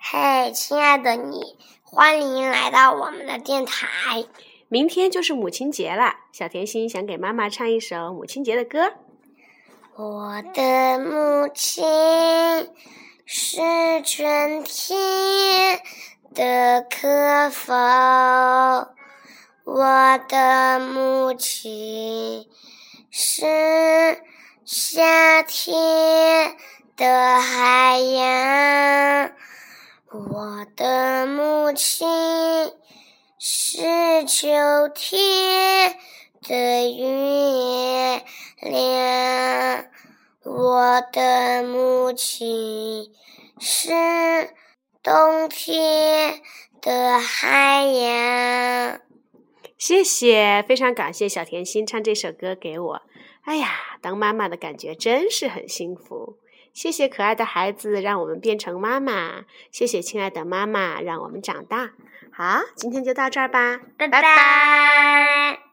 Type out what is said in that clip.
嘿，亲爱的你，欢迎来到我们的电台。明天就是母亲节了，小甜心想给妈妈唱一首母亲节的歌。我的母亲是春天的可否？我的母亲是夏天的海洋。我的母亲是秋天的月亮，我的母亲是冬天的海洋。谢谢，非常感谢小甜心唱这首歌给我。哎呀，当妈妈的感觉真是很幸福。谢谢可爱的孩子，让我们变成妈妈。谢谢亲爱的妈妈，让我们长大。好，今天就到这儿吧，拜拜。